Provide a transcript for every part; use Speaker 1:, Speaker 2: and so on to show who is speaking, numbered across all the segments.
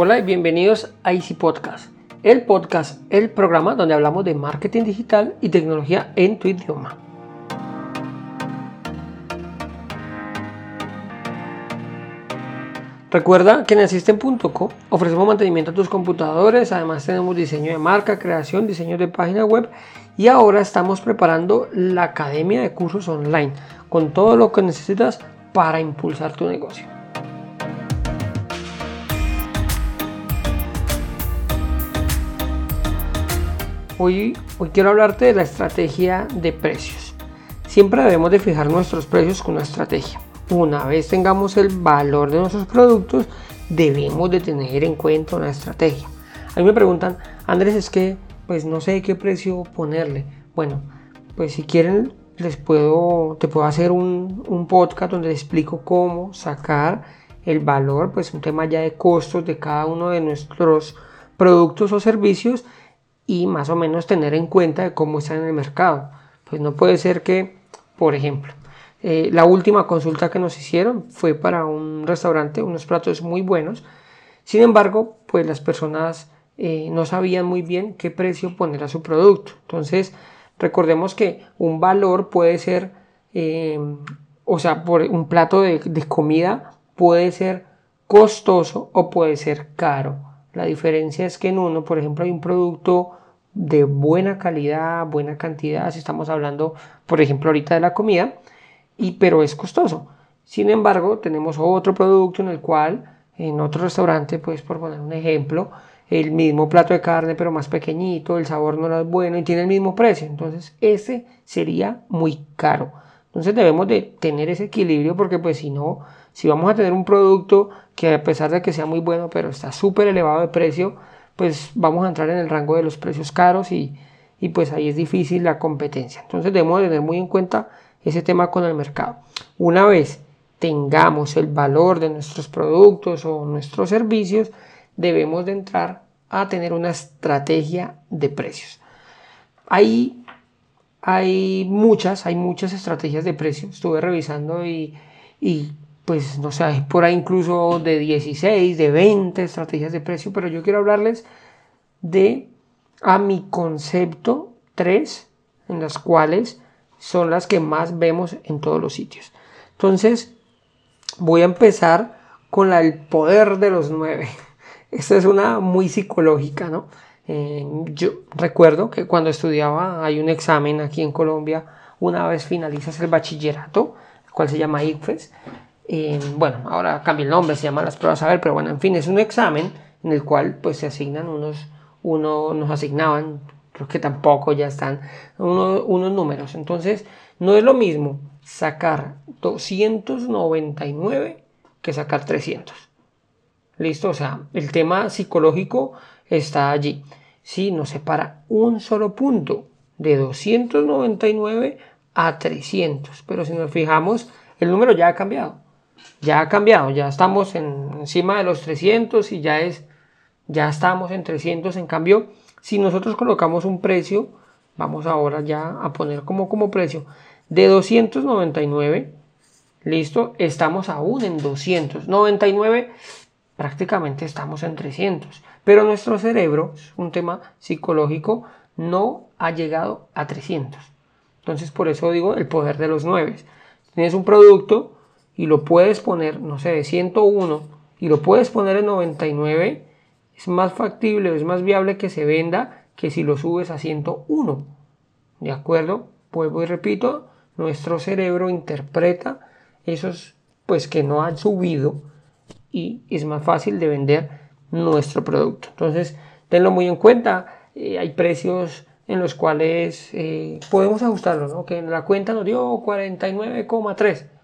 Speaker 1: Hola y bienvenidos a Easy Podcast, el podcast, el programa donde hablamos de marketing digital y tecnología en tu idioma. Recuerda que en Asisten.co ofrecemos mantenimiento a tus computadores, además tenemos diseño de marca, creación, diseño de página web y ahora estamos preparando la academia de cursos online con todo lo que necesitas para impulsar tu negocio. Hoy, hoy quiero hablarte de la estrategia de precios. Siempre debemos de fijar nuestros precios con una estrategia. Una vez tengamos el valor de nuestros productos, debemos de tener en cuenta una estrategia. A mí me preguntan, Andrés, es que pues no sé qué precio ponerle. Bueno, pues si quieren les puedo, te puedo hacer un, podcast donde les explico cómo sacar el valor, pues un tema ya de costos de cada uno de nuestros productos o servicios y más o menos tener en cuenta de cómo está en el mercado. Pues no puede ser que, por ejemplo, eh, la última consulta que nos hicieron fue para un restaurante, unos platos muy buenos. Sin embargo, pues las personas eh, no sabían muy bien qué precio poner a su producto. Entonces, recordemos que un valor puede ser, eh, o sea, por un plato de comida puede ser costoso o puede ser caro. La diferencia es que en uno, por ejemplo, hay un producto de buena calidad, buena cantidad, si estamos hablando, por ejemplo, ahorita de la comida, y, pero es costoso. Sin embargo, tenemos otro producto en el cual, en otro restaurante, pues por poner un ejemplo, el mismo plato de carne, pero más pequeñito, el sabor no es bueno y tiene el mismo precio. Entonces, ese sería muy caro. Entonces debemos de tener ese equilibrio porque pues si no, si vamos a tener un producto que a pesar de que sea muy bueno, pero está súper elevado de precio, pues vamos a entrar en el rango de los precios caros y, pues ahí es difícil la competencia. Entonces debemos tener muy en cuenta ese tema con el mercado. Una vez tengamos el valor de nuestros productos o nuestros servicios, debemos de entrar a tener una estrategia de precios. Hay, hay muchas, hay muchas estrategias de precios. Estuve revisando y, y pues no sé, por ahí incluso de 16, de 20 estrategias de precio, pero yo quiero hablarles de a mi concepto 3, en las cuales son las que más vemos en todos los sitios. Entonces, voy a empezar con el poder de los 9. Esta es una muy psicológica, ¿no? Eh, yo recuerdo que cuando estudiaba hay un examen aquí en Colombia, una vez finalizas el bachillerato, el cual se llama ICFES, bueno, ahora cambia el nombre, se llaman las pruebas a ver, pero bueno, en fin, es un examen en el cual pues se asignan unos, uno nos asignaban, creo que tampoco ya están, unos números. Entonces, no es lo mismo sacar 299 que sacar 300. ¿Listo? O sea, el tema psicológico está allí. Si nos separa un solo punto de 299 a 300. Pero si nos fijamos, el número ya ha cambiado ya ha cambiado, ya estamos en, encima de los 300 y ya es, ya estamos en 300. En cambio, si nosotros colocamos un precio, vamos ahora ya a poner como, como precio de 299, listo, estamos aún en 299, prácticamente estamos en 300. Pero nuestro cerebro, es un tema psicológico, no ha llegado a 300. Entonces, por eso digo el poder de los 9. Tienes un producto y lo puedes poner, no sé, de 101 y lo puedes poner en 99, es más factible, es más viable que se venda que si lo subes a 101. ¿De acuerdo? Vuelvo y repito, nuestro cerebro interpreta esos pues que no han subido y es más fácil de vender nuestro producto. Entonces, tenlo muy en cuenta. Eh, hay precios en los cuales eh, podemos ajustarlo, ¿no? Que en la cuenta nos dio 49,3 Mm,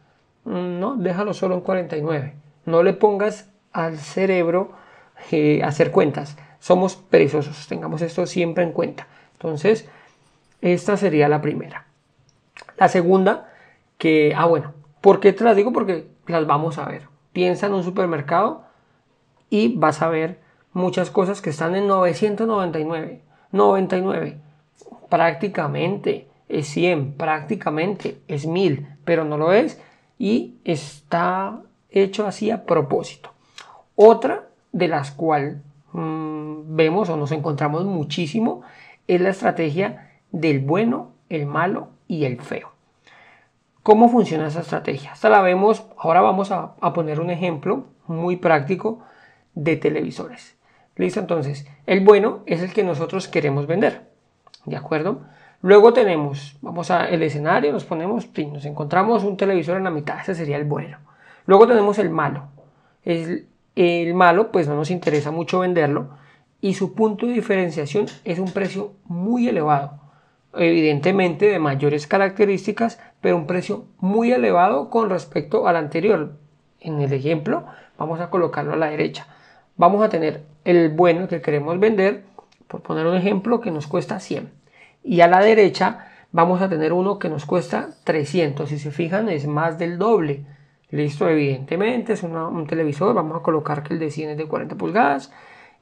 Speaker 1: no, déjalo solo en 49. No le pongas al cerebro eh, hacer cuentas. Somos perezosos, tengamos esto siempre en cuenta. Entonces, esta sería la primera. La segunda, que, ah, bueno, ¿por qué te las digo? Porque las vamos a ver. Piensa en un supermercado y vas a ver muchas cosas que están en 999, 99. Prácticamente es 100, prácticamente es 1000, pero no lo es y está hecho así a propósito. Otra de las cuales mm, vemos o nos encontramos muchísimo es la estrategia del bueno, el malo y el feo. ¿Cómo funciona esa estrategia? Esta la vemos, ahora vamos a, a poner un ejemplo muy práctico de televisores. Listo, entonces, el bueno es el que nosotros queremos vender. ¿De acuerdo? Luego tenemos, vamos al escenario, nos ponemos, nos encontramos un televisor en la mitad, ese sería el bueno. Luego tenemos el malo. El, el malo, pues no nos interesa mucho venderlo y su punto de diferenciación es un precio muy elevado evidentemente de mayores características, pero un precio muy elevado con respecto al anterior. En el ejemplo, vamos a colocarlo a la derecha. Vamos a tener el bueno que queremos vender, por poner un ejemplo, que nos cuesta 100. Y a la derecha vamos a tener uno que nos cuesta 300. Si se fijan, es más del doble. Listo, evidentemente, es un televisor. Vamos a colocar que el de 100 es de 40 pulgadas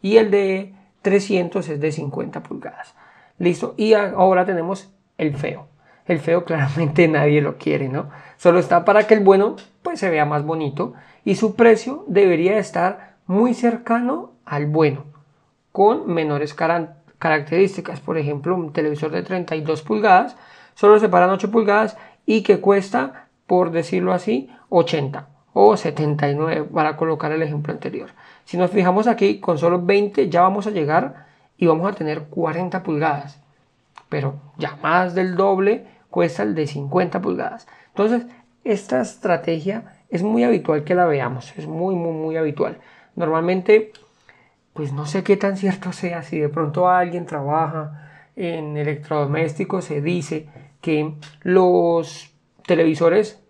Speaker 1: y el de 300 es de 50 pulgadas. Listo. Y ahora tenemos el feo. El feo claramente nadie lo quiere, ¿no? Solo está para que el bueno pues se vea más bonito y su precio debería estar muy cercano al bueno, con menores características. Por ejemplo, un televisor de 32 pulgadas, solo separan 8 pulgadas y que cuesta, por decirlo así, 80 o 79 para colocar el ejemplo anterior. Si nos fijamos aquí, con solo 20 ya vamos a llegar y vamos a tener 40 pulgadas. Pero ya más del doble cuesta el de 50 pulgadas. Entonces, esta estrategia es muy habitual que la veamos, es muy, muy, muy habitual. Normalmente, pues no sé qué tan cierto sea, si de pronto alguien trabaja en electrodomésticos, se dice que los televisores,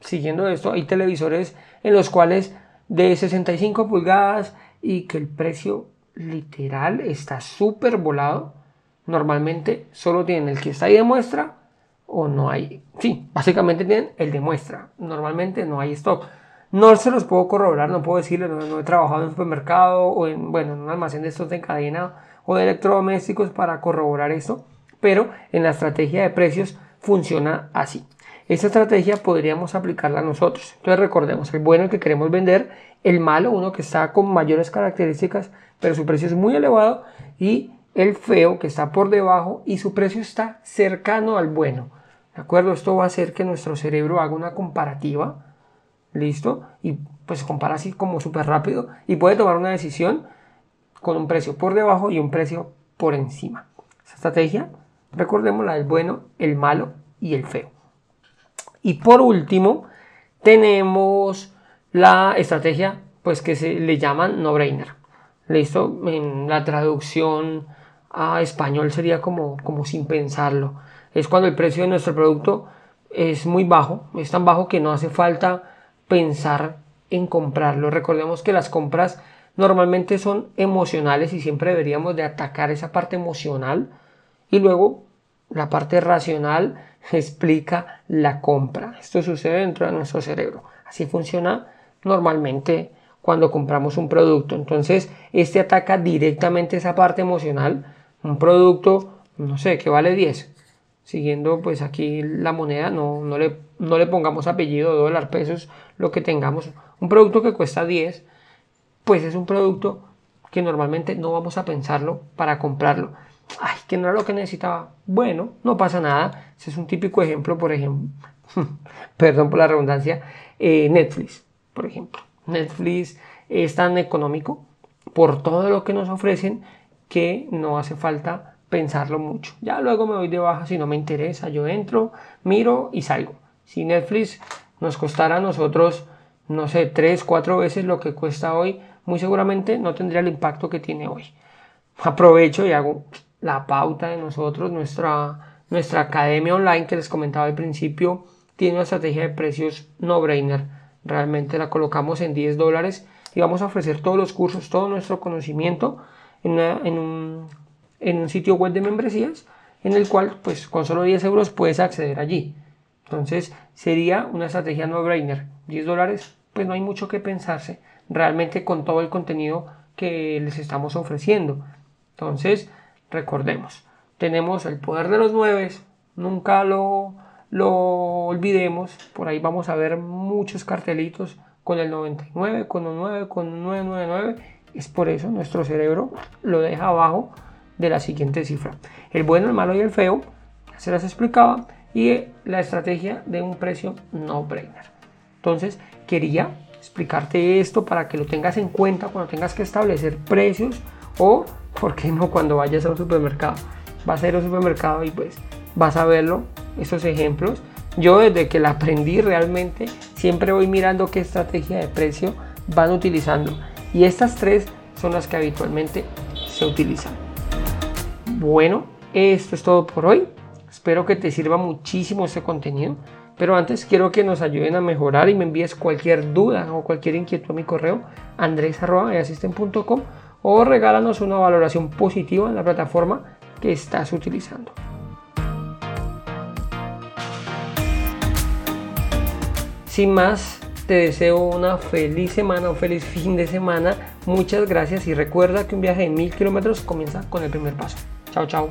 Speaker 1: siguiendo esto, hay televisores en los cuales de 65 pulgadas y que el precio literal está súper volado. Normalmente solo tienen el que está ahí de muestra o no hay. Sí, básicamente tienen el de muestra. Normalmente no hay stock. No se los puedo corroborar, no puedo decirles, no, he trabajado en un supermercado o en, bueno, en un almacén de estos de cadena o de electrodomésticos para corroborar esto, pero en la estrategia de precios funciona así. Esta estrategia podríamos aplicarla a nosotros. Entonces recordemos, el bueno que queremos vender, el malo, uno que está con mayores características, pero su precio es muy elevado, y el feo que está por debajo y su precio está cercano al bueno. ¿De acuerdo? Esto va a hacer que nuestro cerebro haga una comparativa. ¿Listo? Y pues compara así como súper rápido y puede tomar una decisión con un precio por debajo y un precio por encima. Esa estrategia, recordemos la del bueno, el malo y el feo. Y por último, tenemos la estrategia pues que se le llaman no-brainer. Listo, en la traducción a español sería como, como sin pensarlo. Es cuando el precio de nuestro producto es muy bajo, es tan bajo que no hace falta pensar en comprarlo. Recordemos que las compras normalmente son emocionales y siempre deberíamos de atacar esa parte emocional y luego la parte racional explica la compra. Esto sucede dentro de nuestro cerebro. Así funciona normalmente cuando compramos un producto. Entonces, este ataca directamente esa parte emocional. Un producto, no sé, que vale 10. Siguiendo pues aquí la moneda, no, no, le, no le pongamos apellido, dólar, pesos, lo que tengamos. Un producto que cuesta 10, pues es un producto que normalmente no vamos a pensarlo para comprarlo ay, que no era lo que necesitaba. Bueno, no pasa nada. Ese es un típico ejemplo, por ejemplo, perdón por la redundancia, eh, Netflix, por ejemplo. Netflix es tan económico por todo lo que nos ofrecen que no hace falta pensarlo mucho. Ya luego me voy de baja si no me interesa. Yo entro, miro y salgo. Si Netflix nos costara a nosotros, no sé, tres, cuatro veces lo que cuesta hoy, muy seguramente no tendría el impacto que tiene hoy. Aprovecho y hago la pauta de nosotros, nuestra, nuestra academia online que les comentaba al principio, tiene una estrategia de precios no brainer. Realmente la colocamos en 10 dólares y vamos a ofrecer todos los cursos, todo nuestro conocimiento en, en, un, en un sitio web de membresías en el cual pues con solo 10 euros puedes acceder allí. Entonces sería una estrategia no brainer. 10 dólares pues no hay mucho que pensarse realmente con todo el contenido que les estamos ofreciendo. Entonces Recordemos, tenemos el poder de los nueve, nunca lo, lo olvidemos, por ahí vamos a ver muchos cartelitos, con el 99, con un 9, con un 999. Es por eso nuestro cerebro lo deja abajo de la siguiente cifra. El bueno, el malo y el feo, se las explicaba, y la estrategia de un precio no brainer. Entonces, quería explicarte esto para que lo tengas en cuenta cuando tengas que establecer precios o, ¿por qué no?, cuando vayas a un supermercado. Vas a ir a un supermercado y pues vas a verlo, estos ejemplos. Yo desde que la aprendí realmente siempre voy mirando qué estrategia de precio van utilizando. Y estas tres son las que habitualmente se utilizan. Bueno, esto es todo por hoy. Espero que te sirva muchísimo este contenido. Pero antes quiero que nos ayuden a mejorar y me envíes cualquier duda o cualquier inquietud a mi correo andres.asisten.com o regálanos una valoración positiva en la plataforma que estás utilizando. Sin más, te deseo una feliz semana, un feliz fin de semana. Muchas gracias y recuerda que un viaje de mil kilómetros comienza con el primer paso. Tchau, tchau.